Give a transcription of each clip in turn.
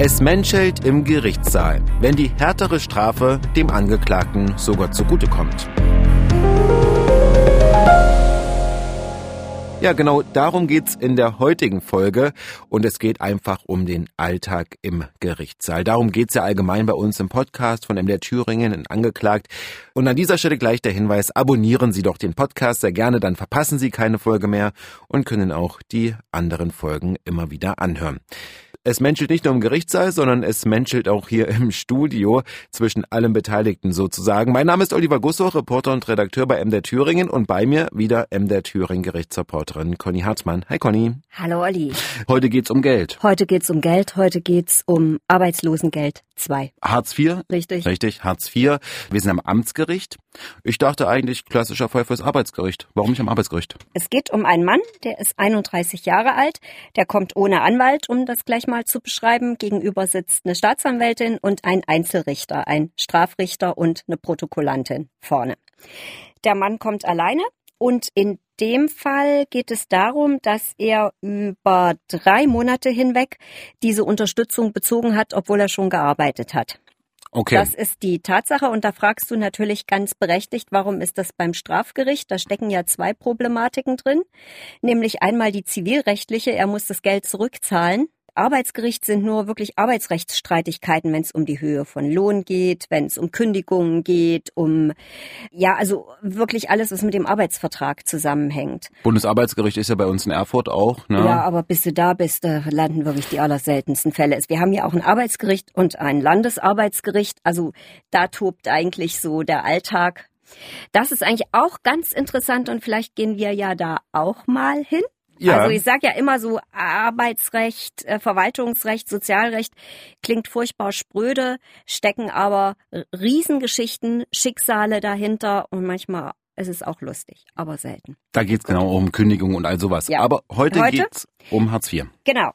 Es menschelt im Gerichtssaal, wenn die härtere Strafe dem Angeklagten sogar zugutekommt. Ja, genau darum geht's in der heutigen Folge und es geht einfach um den Alltag im Gerichtssaal. Darum geht's ja allgemein bei uns im Podcast von MDR Thüringen in Angeklagt. Und an dieser Stelle gleich der Hinweis, abonnieren Sie doch den Podcast sehr gerne, dann verpassen Sie keine Folge mehr und können auch die anderen Folgen immer wieder anhören. Es menschelt nicht nur im Gerichtssaal, sondern es menschelt auch hier im Studio zwischen allen Beteiligten sozusagen. Mein Name ist Oliver Gussow, Reporter und Redakteur bei MDR Thüringen und bei mir wieder MDR Thüringen Gerichtsreporterin Conny Hartmann. Hi Conny. Hallo Olli. Heute geht's um Geld. Heute geht's um Geld, heute geht's um Arbeitslosengeld 2. Hartz IV? Richtig. Richtig, Hartz IV. Wir sind am Amtsgericht. Ich dachte eigentlich klassischer Fall fürs Arbeitsgericht. Warum nicht am Arbeitsgericht? Es geht um einen Mann, der ist 31 Jahre alt, der kommt ohne Anwalt, um das gleich mal zu beschreiben. Gegenüber sitzt eine Staatsanwältin und ein Einzelrichter, ein Strafrichter und eine Protokollantin vorne. Der Mann kommt alleine und in dem Fall geht es darum, dass er über drei Monate hinweg diese Unterstützung bezogen hat, obwohl er schon gearbeitet hat. Okay. Das ist die Tatsache und da fragst du natürlich ganz berechtigt, warum ist das beim Strafgericht? Da stecken ja zwei Problematiken drin, nämlich einmal die zivilrechtliche, er muss das Geld zurückzahlen Arbeitsgericht sind nur wirklich Arbeitsrechtsstreitigkeiten, wenn es um die Höhe von Lohn geht, wenn es um Kündigungen geht, um ja, also wirklich alles, was mit dem Arbeitsvertrag zusammenhängt. Bundesarbeitsgericht ist ja bei uns in Erfurt auch, ne? Ja, aber bis du da bist, da landen wirklich die allerseltensten Fälle. Wir haben ja auch ein Arbeitsgericht und ein Landesarbeitsgericht, also da tobt eigentlich so der Alltag. Das ist eigentlich auch ganz interessant und vielleicht gehen wir ja da auch mal hin. Ja. Also ich sage ja immer so, Arbeitsrecht, äh, Verwaltungsrecht, Sozialrecht klingt furchtbar spröde, stecken aber Riesengeschichten, Schicksale dahinter und manchmal ist es auch lustig, aber selten. Da geht's genau um Kündigung und all sowas. Ja. Aber heute, heute geht's um Hartz IV. Genau.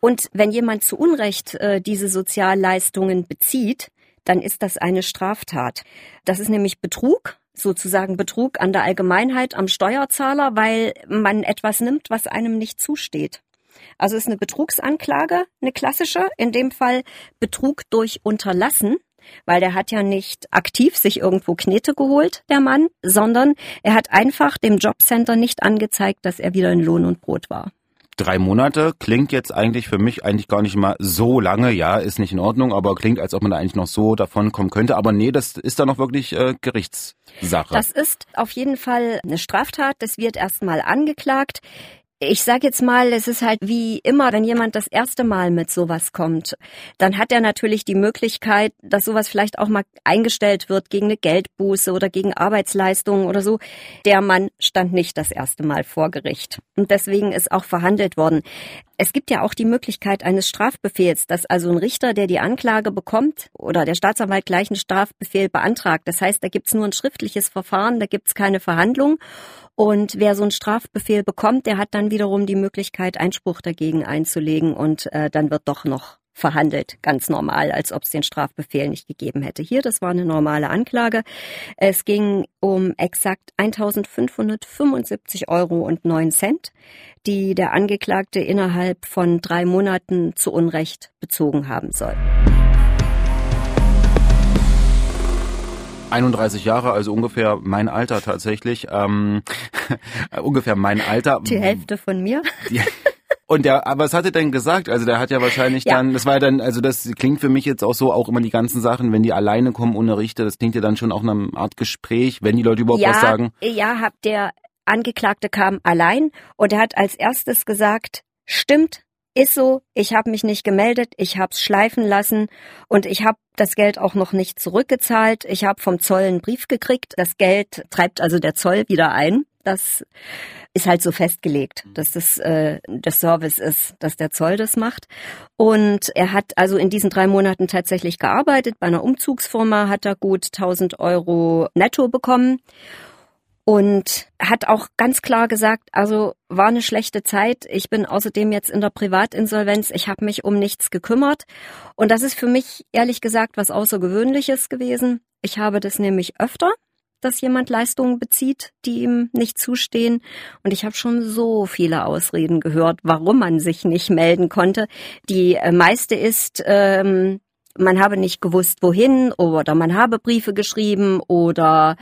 Und wenn jemand zu Unrecht äh, diese Sozialleistungen bezieht, dann ist das eine Straftat. Das ist nämlich Betrug sozusagen Betrug an der Allgemeinheit, am Steuerzahler, weil man etwas nimmt, was einem nicht zusteht. Also ist eine Betrugsanklage, eine klassische, in dem Fall Betrug durch Unterlassen, weil der hat ja nicht aktiv sich irgendwo Knete geholt, der Mann, sondern er hat einfach dem Jobcenter nicht angezeigt, dass er wieder in Lohn und Brot war. Drei Monate klingt jetzt eigentlich für mich eigentlich gar nicht mal so lange. Ja, ist nicht in Ordnung, aber klingt, als ob man da eigentlich noch so davon kommen könnte. Aber nee, das ist da noch wirklich äh, Gerichtssache. Das ist auf jeden Fall eine Straftat. Das wird erstmal angeklagt. Ich sage jetzt mal, es ist halt wie immer, wenn jemand das erste Mal mit sowas kommt, dann hat er natürlich die Möglichkeit, dass sowas vielleicht auch mal eingestellt wird gegen eine Geldbuße oder gegen Arbeitsleistungen oder so. Der Mann stand nicht das erste Mal vor Gericht und deswegen ist auch verhandelt worden. Es gibt ja auch die Möglichkeit eines Strafbefehls, dass also ein Richter, der die Anklage bekommt oder der Staatsanwalt gleich einen Strafbefehl beantragt. Das heißt, da gibt's nur ein schriftliches Verfahren, da gibt's keine Verhandlung. Und wer so einen Strafbefehl bekommt, der hat dann wiederum die Möglichkeit, Einspruch dagegen einzulegen und äh, dann wird doch noch verhandelt, ganz normal, als ob es den Strafbefehl nicht gegeben hätte. Hier, das war eine normale Anklage. Es ging um exakt 1.575 Euro und 9 Cent, die der Angeklagte innerhalb von drei Monaten zu Unrecht bezogen haben soll. 31 Jahre, also ungefähr mein Alter tatsächlich. Ähm, ungefähr mein Alter. Die Hälfte von mir. Und der, aber was hat er denn gesagt? Also der hat ja wahrscheinlich ja. dann, das war ja dann, also das klingt für mich jetzt auch so, auch immer die ganzen Sachen, wenn die alleine kommen ohne Richter, das klingt ja dann schon auch nach einer Art Gespräch, wenn die Leute überhaupt ja, was sagen. Ja, hab der Angeklagte kam allein und er hat als erstes gesagt, stimmt, ist so, ich habe mich nicht gemeldet, ich habe es schleifen lassen und ich habe das Geld auch noch nicht zurückgezahlt. Ich habe vom Zoll einen Brief gekriegt. Das Geld treibt also der Zoll wieder ein. Das ist halt so festgelegt, dass das äh, der Service ist, dass der Zoll das macht. Und er hat also in diesen drei Monaten tatsächlich gearbeitet. Bei einer Umzugsfirma hat er gut 1000 Euro netto bekommen und hat auch ganz klar gesagt, also war eine schlechte Zeit. Ich bin außerdem jetzt in der Privatinsolvenz. Ich habe mich um nichts gekümmert. Und das ist für mich ehrlich gesagt was Außergewöhnliches gewesen. Ich habe das nämlich öfter dass jemand Leistungen bezieht, die ihm nicht zustehen. Und ich habe schon so viele Ausreden gehört, warum man sich nicht melden konnte. Die äh, meiste ist, ähm, man habe nicht gewusst, wohin oder man habe Briefe geschrieben oder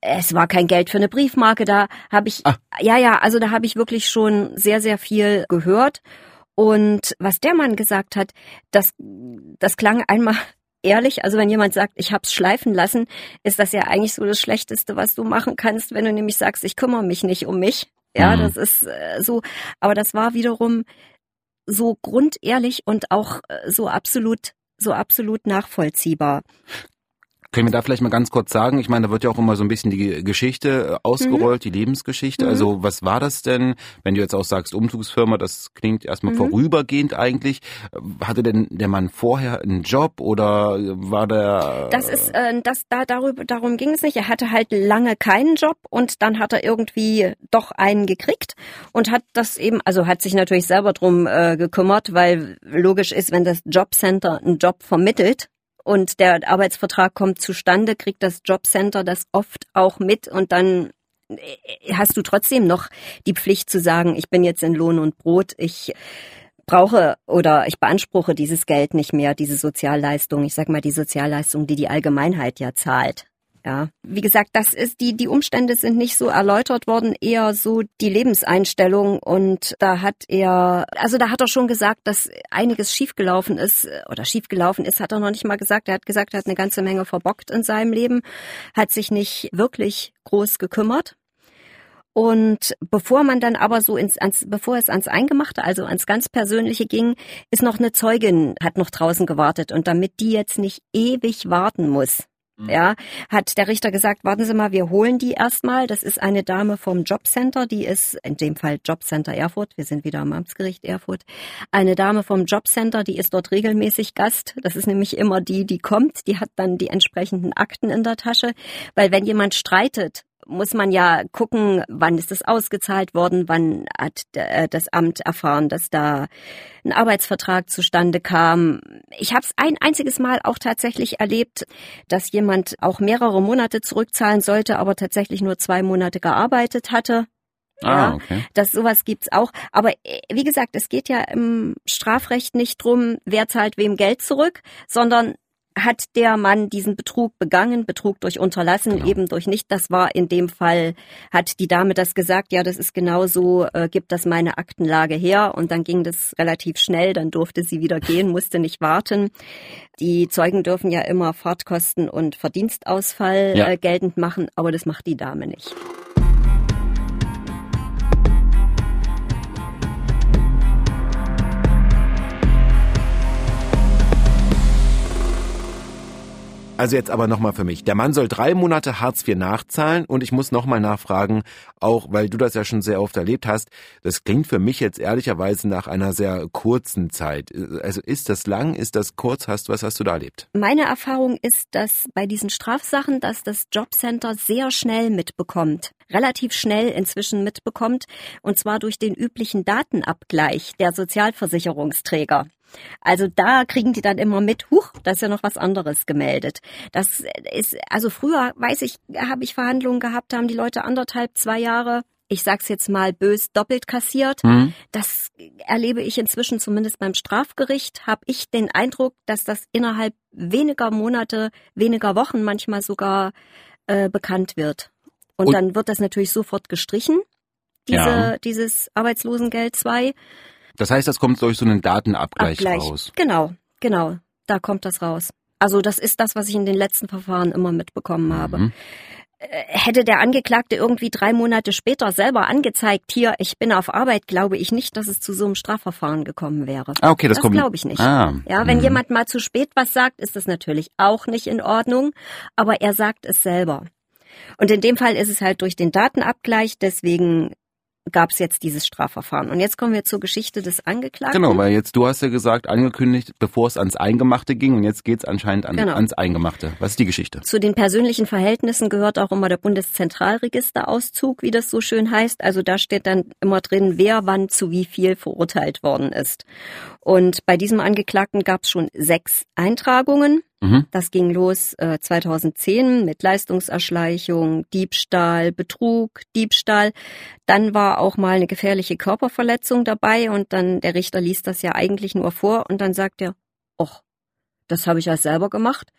es war kein Geld für eine Briefmarke. Da habe ich, ah. ja, ja, also da habe ich wirklich schon sehr, sehr viel gehört. Und was der Mann gesagt hat, das, das klang einmal ehrlich. Also wenn jemand sagt, ich hab's schleifen lassen, ist das ja eigentlich so das Schlechteste, was du machen kannst, wenn du nämlich sagst, ich kümmere mich nicht um mich. Ja, mhm. das ist äh, so. Aber das war wiederum so grundehrlich und auch äh, so absolut so absolut nachvollziehbar. Können wir da vielleicht mal ganz kurz sagen? Ich meine, da wird ja auch immer so ein bisschen die Geschichte äh, ausgerollt, mhm. die Lebensgeschichte. Mhm. Also was war das denn, wenn du jetzt auch sagst Umzugsfirma, das klingt erstmal mhm. vorübergehend eigentlich. Hatte denn der Mann vorher einen Job oder war der... Das ist, äh, das, da, darüber, darum ging es nicht. Er hatte halt lange keinen Job und dann hat er irgendwie doch einen gekriegt und hat das eben, also hat sich natürlich selber drum äh, gekümmert, weil logisch ist, wenn das Jobcenter einen Job vermittelt, und der Arbeitsvertrag kommt zustande, kriegt das Jobcenter das oft auch mit und dann äh, hast du trotzdem noch die Pflicht zu sagen, ich bin jetzt in Lohn und Brot, ich brauche oder ich beanspruche dieses Geld nicht mehr, diese Sozialleistung, ich sag mal die Sozialleistung, die die Allgemeinheit ja zahlt. Ja, wie gesagt, das ist die die Umstände sind nicht so erläutert worden, eher so die Lebenseinstellung und da hat er also da hat er schon gesagt, dass einiges schiefgelaufen ist oder schiefgelaufen ist, hat er noch nicht mal gesagt. Er hat gesagt, er hat eine ganze Menge verbockt in seinem Leben, hat sich nicht wirklich groß gekümmert. Und bevor man dann aber so ins, ans, bevor es ans Eingemachte, also ans ganz Persönliche ging, ist noch eine Zeugin, hat noch draußen gewartet. Und damit die jetzt nicht ewig warten muss. Ja, hat der Richter gesagt, warten Sie mal, wir holen die erstmal. Das ist eine Dame vom Jobcenter, die ist in dem Fall Jobcenter Erfurt. Wir sind wieder am Amtsgericht Erfurt. Eine Dame vom Jobcenter, die ist dort regelmäßig Gast. Das ist nämlich immer die, die kommt. Die hat dann die entsprechenden Akten in der Tasche. Weil wenn jemand streitet muss man ja gucken, wann ist das ausgezahlt worden, wann hat äh, das Amt erfahren, dass da ein Arbeitsvertrag zustande kam. Ich habe es ein einziges Mal auch tatsächlich erlebt, dass jemand auch mehrere Monate zurückzahlen sollte, aber tatsächlich nur zwei Monate gearbeitet hatte. Ah, ja, okay. Das sowas gibt's auch. Aber äh, wie gesagt, es geht ja im Strafrecht nicht drum, wer zahlt wem Geld zurück, sondern hat der Mann diesen Betrug begangen, Betrug durch Unterlassen, genau. eben durch nicht. Das war in dem Fall, hat die Dame das gesagt, ja, das ist genauso, äh, gibt das meine Aktenlage her. Und dann ging das relativ schnell, dann durfte sie wieder gehen, musste nicht warten. Die Zeugen dürfen ja immer Fahrtkosten und Verdienstausfall ja. äh, geltend machen, aber das macht die Dame nicht. Also jetzt aber nochmal für mich. Der Mann soll drei Monate Hartz IV nachzahlen und ich muss nochmal nachfragen, auch weil du das ja schon sehr oft erlebt hast, das klingt für mich jetzt ehrlicherweise nach einer sehr kurzen Zeit. Also ist das lang, ist das kurz? Hast, was hast du da erlebt? Meine Erfahrung ist, dass bei diesen Strafsachen, dass das Jobcenter sehr schnell mitbekommt, relativ schnell inzwischen mitbekommt, und zwar durch den üblichen Datenabgleich der Sozialversicherungsträger. Also da kriegen die dann immer mit, huch, da ist ja noch was anderes gemeldet. Das ist, also früher, weiß ich, habe ich Verhandlungen gehabt, da haben die Leute anderthalb, zwei Jahre ich sag's jetzt mal bös, doppelt kassiert. Mhm. Das erlebe ich inzwischen zumindest beim Strafgericht. Habe ich den Eindruck, dass das innerhalb weniger Monate, weniger Wochen manchmal sogar äh, bekannt wird. Und, Und, dann wird das natürlich sofort gestrichen, diese, ja. dieses Arbeitslosengeld 2. Das heißt, das kommt durch so einen Datenabgleich Abgleich. raus. Genau, genau. Da kommt das raus. Also das ist das, was ich in den letzten Verfahren immer mitbekommen habe. Mhm. Äh, hätte der Angeklagte irgendwie drei Monate später selber angezeigt, hier, ich bin auf Arbeit, glaube ich nicht, dass es zu so einem Strafverfahren gekommen wäre. Ah, okay, das, das glaube ich nicht. Ah, ja, wenn mh. jemand mal zu spät was sagt, ist das natürlich auch nicht in Ordnung, aber er sagt es selber. Und in dem Fall ist es halt durch den Datenabgleich, deswegen gab es jetzt dieses Strafverfahren. Und jetzt kommen wir zur Geschichte des Angeklagten. Genau, weil jetzt du hast ja gesagt, angekündigt, bevor es ans Eingemachte ging und jetzt geht es anscheinend an, genau. ans Eingemachte. Was ist die Geschichte? Zu den persönlichen Verhältnissen gehört auch immer der Bundeszentralregisterauszug, wie das so schön heißt. Also da steht dann immer drin, wer wann zu wie viel verurteilt worden ist. Und bei diesem Angeklagten gab es schon sechs Eintragungen. Mhm. Das ging los äh, 2010 mit Leistungserschleichung, Diebstahl, Betrug, Diebstahl. Dann war auch mal eine gefährliche Körperverletzung dabei und dann der Richter liest das ja eigentlich nur vor und dann sagt er, och, das habe ich ja selber gemacht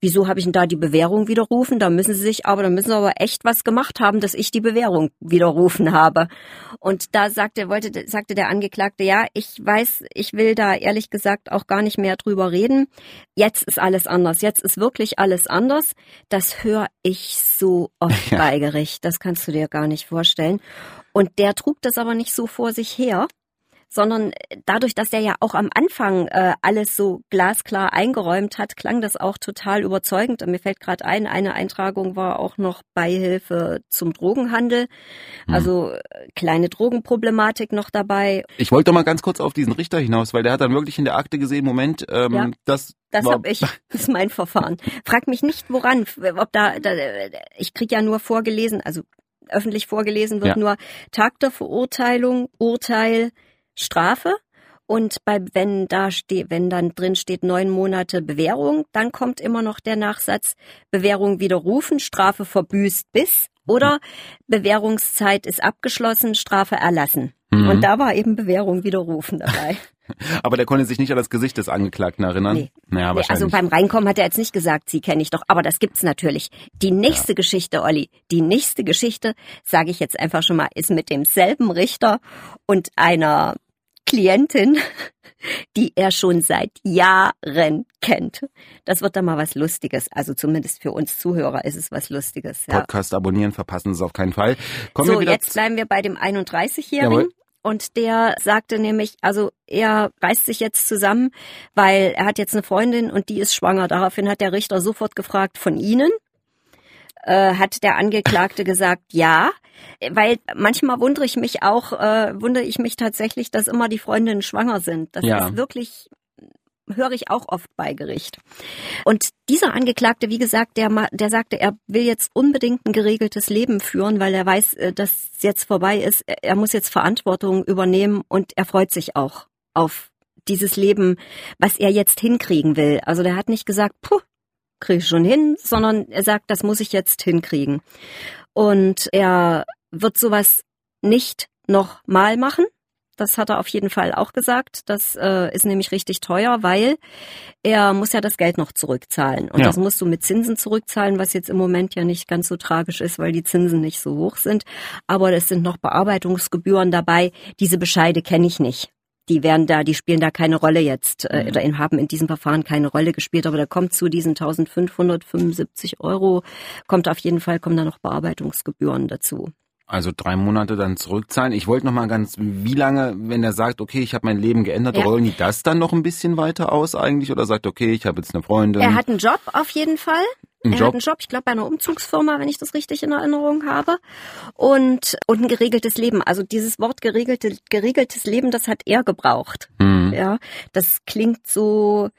wieso habe ich denn da die Bewährung widerrufen? Da müssen sie sich aber, da müssen sie aber echt was gemacht haben, dass ich die Bewährung widerrufen habe. Und da sagte, wollte, sagte der Angeklagte, ja, ich weiß, ich will da ehrlich gesagt auch gar nicht mehr drüber reden. Jetzt ist alles anders. Jetzt ist wirklich alles anders. Das höre ich so oft ja. bei Gericht. Das kannst du dir gar nicht vorstellen. Und der trug das aber nicht so vor sich her, sondern dadurch, dass er ja auch am Anfang äh, alles so glasklar eingeräumt hat, klang das auch total überzeugend. Und mir fällt gerade ein, eine Eintragung war auch noch Beihilfe zum Drogenhandel, hm. also äh, kleine Drogenproblematik noch dabei. Ich wollte doch mal ganz kurz auf diesen Richter hinaus, weil der hat dann wirklich in der Akte gesehen, Moment, ähm, ja. das das habe ich, das ist mein Verfahren. Frag mich nicht, woran, ob da, da ich krieg ja nur vorgelesen, also öffentlich vorgelesen wird ja. nur Tag der Verurteilung, Urteil, Strafe. Und bei, wenn da steht, wenn dann drin steht neun Monate Bewährung, dann kommt immer noch der Nachsatz Bewährung widerrufen, Strafe verbüßt bis oder Bewährungszeit ist abgeschlossen, Strafe erlassen. Mhm. Und da war eben Bewährung widerrufen dabei. Aber der konnte sich nicht an das Gesicht des Angeklagten erinnern. Nee. Naja, nee, also beim Reinkommen hat er jetzt nicht gesagt, sie kenne ich doch, aber das gibt's natürlich. Die nächste ja. Geschichte, Olli, die nächste Geschichte, sage ich jetzt einfach schon mal, ist mit demselben Richter und einer Klientin, die er schon seit Jahren kennt. Das wird dann mal was Lustiges. Also zumindest für uns Zuhörer ist es was Lustiges. Ja. Podcast abonnieren, verpassen Sie es auf keinen Fall. Kommen so, jetzt bleiben wir bei dem 31-Jährigen. Und der sagte nämlich, also er reißt sich jetzt zusammen, weil er hat jetzt eine Freundin und die ist schwanger. Daraufhin hat der Richter sofort gefragt von Ihnen. Äh, hat der Angeklagte gesagt, ja, weil manchmal wundere ich mich auch, äh, wundere ich mich tatsächlich, dass immer die Freundinnen schwanger sind. Das ja. ist wirklich höre ich auch oft bei Gericht. Und dieser Angeklagte, wie gesagt, der, der sagte, er will jetzt unbedingt ein geregeltes Leben führen, weil er weiß, äh, dass es jetzt vorbei ist. Er muss jetzt Verantwortung übernehmen und er freut sich auch auf dieses Leben, was er jetzt hinkriegen will. Also der hat nicht gesagt, puh, kriege ich schon hin, sondern er sagt, das muss ich jetzt hinkriegen. Und er wird sowas nicht noch mal machen. Das hat er auf jeden Fall auch gesagt. Das äh, ist nämlich richtig teuer, weil er muss ja das Geld noch zurückzahlen. Und ja. das musst du mit Zinsen zurückzahlen, was jetzt im Moment ja nicht ganz so tragisch ist, weil die Zinsen nicht so hoch sind. Aber es sind noch Bearbeitungsgebühren dabei. Diese Bescheide kenne ich nicht die werden da, die spielen da keine Rolle jetzt äh, mhm. oder in, haben in diesem Verfahren keine Rolle gespielt, aber da kommt zu diesen 1575 Euro, kommt auf jeden Fall, kommen da noch Bearbeitungsgebühren dazu. Also drei Monate dann zurückzahlen. Ich wollte noch mal ganz, wie lange, wenn er sagt, okay, ich habe mein Leben geändert, ja. rollen die das dann noch ein bisschen weiter aus eigentlich oder sagt, okay, ich habe jetzt eine Freundin? Er hat einen Job auf jeden Fall. Ein er Job? hat einen Job, ich glaube bei einer Umzugsfirma, wenn ich das richtig in Erinnerung habe. Und, und ein geregeltes Leben. Also dieses Wort geregelte, geregeltes Leben, das hat er gebraucht. Mhm. Ja, das klingt so,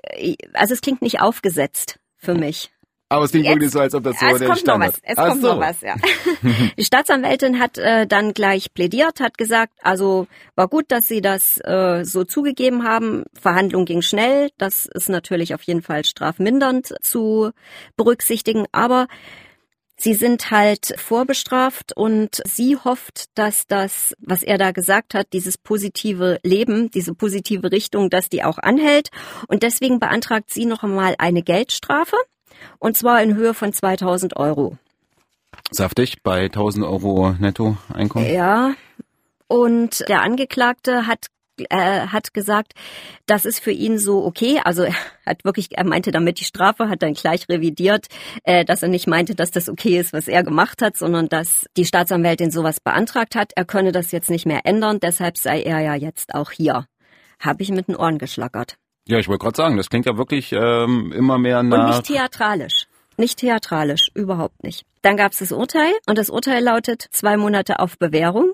äh, also es klingt nicht aufgesetzt für mich. Aber es klingt wirklich so, als ob das so es der kommt Standard. Noch was. Es Ach kommt so. noch was, ja. Die Staatsanwältin hat äh, dann gleich plädiert, hat gesagt, also war gut, dass sie das äh, so zugegeben haben. Verhandlung ging schnell. Das ist natürlich auf jeden Fall strafmindernd zu berücksichtigen. Aber Sie sind halt vorbestraft und sie hofft, dass das, was er da gesagt hat, dieses positive Leben, diese positive Richtung, dass die auch anhält. Und deswegen beantragt sie noch einmal eine Geldstrafe. Und zwar in Höhe von 2000 Euro. Saftig bei 1000 Euro Nettoeinkommen? Ja. Und der Angeklagte hat äh, hat gesagt, das ist für ihn so okay. Also er hat wirklich, er meinte damit die Strafe, hat dann gleich revidiert, äh, dass er nicht meinte, dass das okay ist, was er gemacht hat, sondern dass die Staatsanwältin sowas beantragt hat. Er könne das jetzt nicht mehr ändern, deshalb sei er ja jetzt auch hier. Habe ich mit den Ohren geschlackert. Ja, ich wollte gerade sagen, das klingt ja wirklich ähm, immer mehr nach... Und nicht theatralisch. Nicht theatralisch, überhaupt nicht. Dann gab es das Urteil und das Urteil lautet zwei Monate auf Bewährung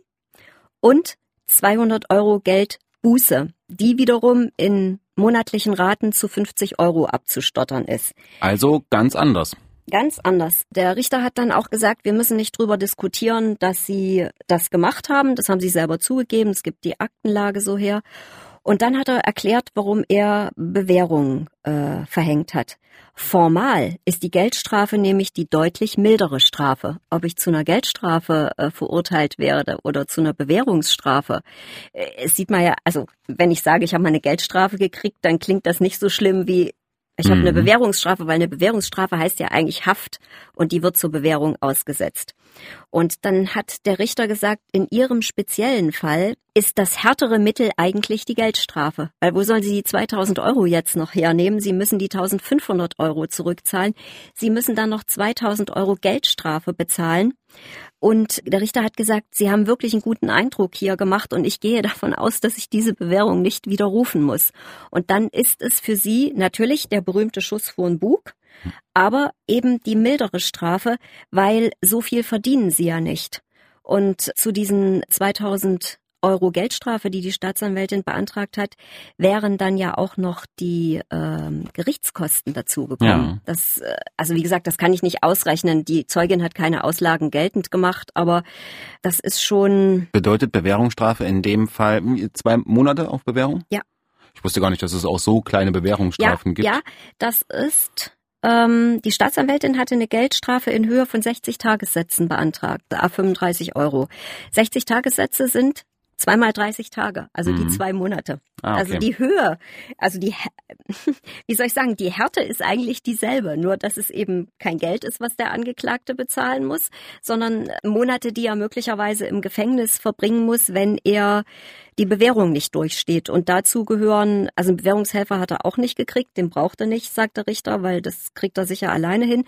und 200 Euro Geldbuße, die wiederum in monatlichen Raten zu 50 Euro abzustottern ist. Also ganz anders. Ganz anders. Der Richter hat dann auch gesagt, wir müssen nicht drüber diskutieren, dass sie das gemacht haben. Das haben sie selber zugegeben. Es gibt die Aktenlage so her. Und dann hat er erklärt, warum er Bewährung äh, verhängt hat. Formal ist die Geldstrafe nämlich die deutlich mildere Strafe. Ob ich zu einer Geldstrafe äh, verurteilt werde oder zu einer Bewährungsstrafe, äh, es sieht man ja, also wenn ich sage, ich habe mal eine Geldstrafe gekriegt, dann klingt das nicht so schlimm wie ich habe eine mhm. Bewährungsstrafe, weil eine Bewährungsstrafe heißt ja eigentlich Haft und die wird zur Bewährung ausgesetzt. Und dann hat der Richter gesagt, in Ihrem speziellen Fall ist das härtere Mittel eigentlich die Geldstrafe. Weil wo sollen Sie die 2000 Euro jetzt noch hernehmen? Sie müssen die 1500 Euro zurückzahlen. Sie müssen dann noch 2000 Euro Geldstrafe bezahlen. Und der Richter hat gesagt, Sie haben wirklich einen guten Eindruck hier gemacht und ich gehe davon aus, dass ich diese Bewährung nicht widerrufen muss. Und dann ist es für Sie natürlich der berühmte Schuss vor den Bug, aber eben die mildere Strafe, weil so viel verdienen Sie ja nicht. Und zu diesen 2000 Euro Geldstrafe, die die Staatsanwältin beantragt hat, wären dann ja auch noch die ähm, Gerichtskosten dazugekommen. Ja. Das, äh, also wie gesagt, das kann ich nicht ausrechnen. Die Zeugin hat keine Auslagen geltend gemacht, aber das ist schon. Bedeutet Bewährungsstrafe in dem Fall zwei Monate auf Bewährung? Ja. Ich wusste gar nicht, dass es auch so kleine Bewährungsstrafen ja, gibt. Ja, das ist ähm, die Staatsanwältin hatte eine Geldstrafe in Höhe von 60 Tagessätzen beantragt, a 35 Euro. 60 Tagessätze sind zweimal 30 Tage, also mhm. die zwei Monate. Ah, also okay. Also die Höhe, also die, wie soll ich sagen, die Härte ist eigentlich dieselbe, nur dass es eben kein Geld ist, was der Angeklagte bezahlen muss, sondern Monate, die er möglicherweise im Gefängnis verbringen muss, wenn er die Bewährung nicht durchsteht. Und dazu gehören, also einen Bewährungshelfer hat er auch nicht gekriegt, den braucht er nicht, sagt der Richter, weil das kriegt er sicher alleine hin.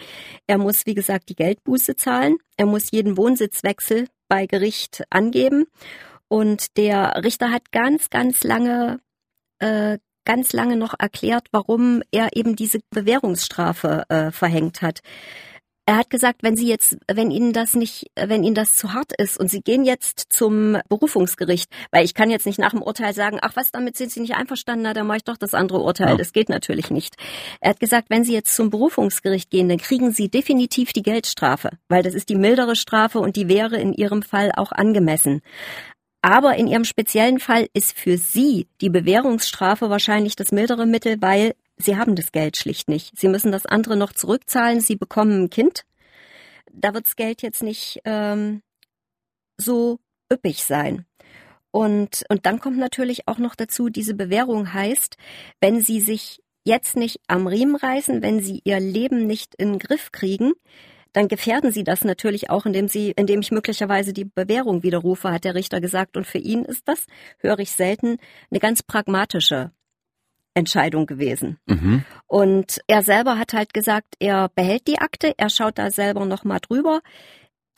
Er muss, wie gesagt, die Geldbuße zahlen. Er muss jeden Wohnsitzwechsel bei Gericht angeben. Und der Richter hat ganz, ganz lange, äh, ganz lange noch erklärt, warum er eben diese Bewährungsstrafe äh, verhängt hat. Er hat gesagt, wenn Sie jetzt, wenn Ihnen das nicht, wenn Ihnen das zu hart ist und Sie gehen jetzt zum Berufungsgericht, weil ich kann jetzt nicht nach dem Urteil sagen, ach was, damit sind Sie nicht einverstanden, na, dann mache ich doch das andere Urteil. Ja. Das geht natürlich nicht. Er hat gesagt, wenn Sie jetzt zum Berufungsgericht gehen, dann kriegen Sie definitiv die Geldstrafe, weil das ist die mildere Strafe und die wäre in Ihrem Fall auch angemessen. Aber in Ihrem speziellen Fall ist für Sie die Bewährungsstrafe wahrscheinlich das mildere Mittel, weil Sie haben das Geld schlicht nicht. Sie müssen das andere noch zurückzahlen. Sie bekommen ein Kind. Da wird das Geld jetzt nicht ähm, so üppig sein. Und, und dann kommt natürlich auch noch dazu, diese Bewährung heißt, wenn Sie sich jetzt nicht am Riemen reißen, wenn Sie Ihr Leben nicht in den Griff kriegen, dann gefährden sie das natürlich auch, indem sie, indem ich möglicherweise die Bewährung widerrufe, hat der Richter gesagt. Und für ihn ist das, höre ich selten, eine ganz pragmatische Entscheidung gewesen. Mhm. Und er selber hat halt gesagt, er behält die Akte, er schaut da selber nochmal drüber.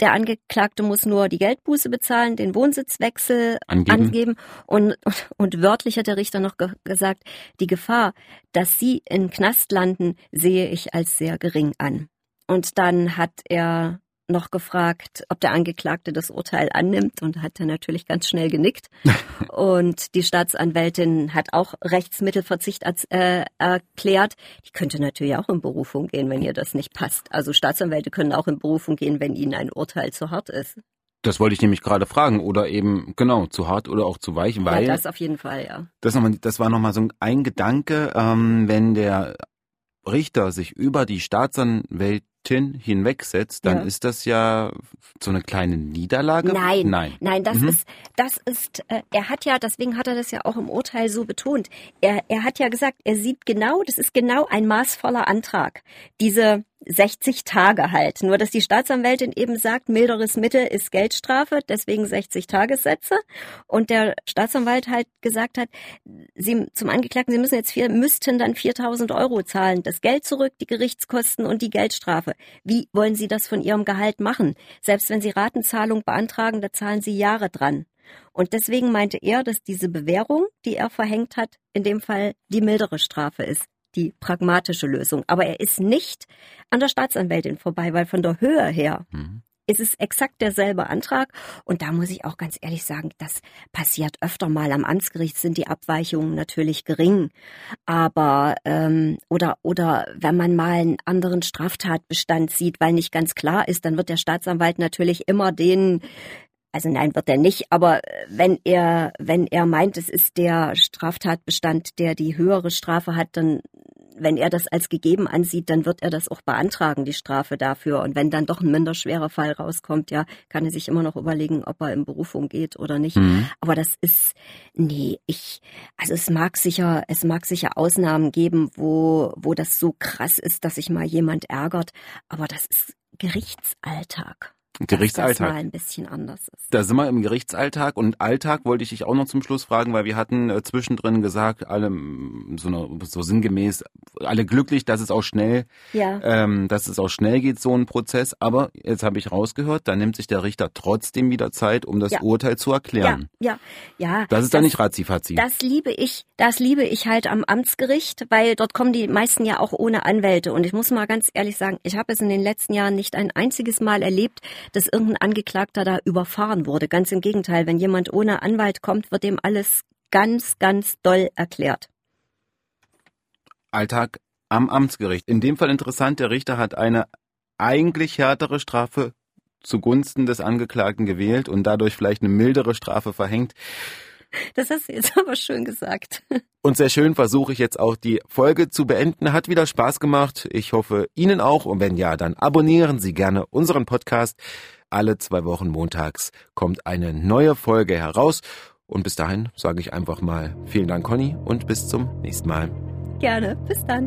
Der Angeklagte muss nur die Geldbuße bezahlen, den Wohnsitzwechsel angeben, angeben. Und, und, und, wörtlich hat der Richter noch ge gesagt, die Gefahr, dass Sie in Knast landen, sehe ich als sehr gering an. Und dann hat er noch gefragt, ob der Angeklagte das Urteil annimmt und hat er natürlich ganz schnell genickt. und die Staatsanwältin hat auch Rechtsmittelverzicht äh, erklärt. Die könnte natürlich auch in Berufung gehen, wenn ihr das nicht passt. Also Staatsanwälte können auch in Berufung gehen, wenn ihnen ein Urteil zu hart ist. Das wollte ich nämlich gerade fragen. Oder eben, genau, zu hart oder auch zu weich, weil. Ja, das auf jeden Fall, ja. Das, noch mal, das war nochmal so ein Gedanke, ähm, wenn der Richter sich über die Staatsanwälte hinwegsetzt, dann ja. ist das ja so eine kleine Niederlage. Nein, nein, nein, das mhm. ist, das ist, äh, er hat ja, deswegen hat er das ja auch im Urteil so betont. Er, er hat ja gesagt, er sieht genau, das ist genau ein maßvoller Antrag. Diese 60 Tage halt. Nur, dass die Staatsanwältin eben sagt, milderes Mittel ist Geldstrafe, deswegen 60 Tagessätze. Und der Staatsanwalt halt gesagt hat, sie zum Angeklagten, sie müssen jetzt vier, müssten dann 4000 Euro zahlen. Das Geld zurück, die Gerichtskosten und die Geldstrafe. Wie wollen Sie das von Ihrem Gehalt machen? Selbst wenn Sie Ratenzahlung beantragen, da zahlen Sie Jahre dran. Und deswegen meinte er, dass diese Bewährung, die er verhängt hat, in dem Fall die mildere Strafe ist die pragmatische Lösung. Aber er ist nicht an der Staatsanwältin vorbei, weil von der Höhe her mhm. Ist es exakt derselbe Antrag. Und da muss ich auch ganz ehrlich sagen, das passiert öfter mal. Am Amtsgericht sind die Abweichungen natürlich gering. Aber ähm, oder oder wenn man mal einen anderen Straftatbestand sieht, weil nicht ganz klar ist, dann wird der Staatsanwalt natürlich immer den Also nein, wird er nicht. Aber wenn er, wenn er meint, es ist der Straftatbestand, der die höhere Strafe hat, dann wenn er das als gegeben ansieht, dann wird er das auch beantragen, die Strafe dafür. Und wenn dann doch ein minder schwerer Fall rauskommt, ja, kann er sich immer noch überlegen, ob er in Berufung geht oder nicht. Mhm. Aber das ist, nee, ich, also es mag sicher, es mag sicher Ausnahmen geben, wo, wo das so krass ist, dass sich mal jemand ärgert. Aber das ist Gerichtsalltag. Gerichtsalltag. Dass das mal ein bisschen anders ist. Da sind wir im Gerichtsalltag und Alltag wollte ich dich auch noch zum Schluss fragen, weil wir hatten äh, zwischendrin gesagt, alle so, eine, so sinngemäß, alle glücklich, dass es auch schnell, ja. ähm, dass es auch schnell geht, so ein Prozess. Aber jetzt habe ich rausgehört, da nimmt sich der Richter trotzdem wieder Zeit, um das Ja. Urteil zu erklären. Ja, ja, ja. Das ist dann nicht ratzi-fatzi. Das liebe ich, das liebe ich halt am Amtsgericht, weil dort kommen die meisten ja auch ohne Anwälte. Und ich muss mal ganz ehrlich sagen, ich habe es in den letzten Jahren nicht ein einziges Mal erlebt, dass irgendein Angeklagter da überfahren wurde. Ganz im Gegenteil, wenn jemand ohne Anwalt kommt, wird dem alles ganz, ganz doll erklärt. Alltag am Amtsgericht. In dem Fall interessant, der Richter hat eine eigentlich härtere Strafe zugunsten des Angeklagten gewählt und dadurch vielleicht eine mildere Strafe verhängt. Das hast du jetzt aber schön gesagt. Und sehr schön versuche ich jetzt auch die Folge zu beenden. Hat wieder Spaß gemacht. Ich hoffe Ihnen auch. Und wenn ja, dann abonnieren Sie gerne unseren Podcast. Alle zwei Wochen montags kommt eine neue Folge heraus. Und bis dahin sage ich einfach mal vielen Dank, Conny, und bis zum nächsten Mal. Gerne. Bis dann.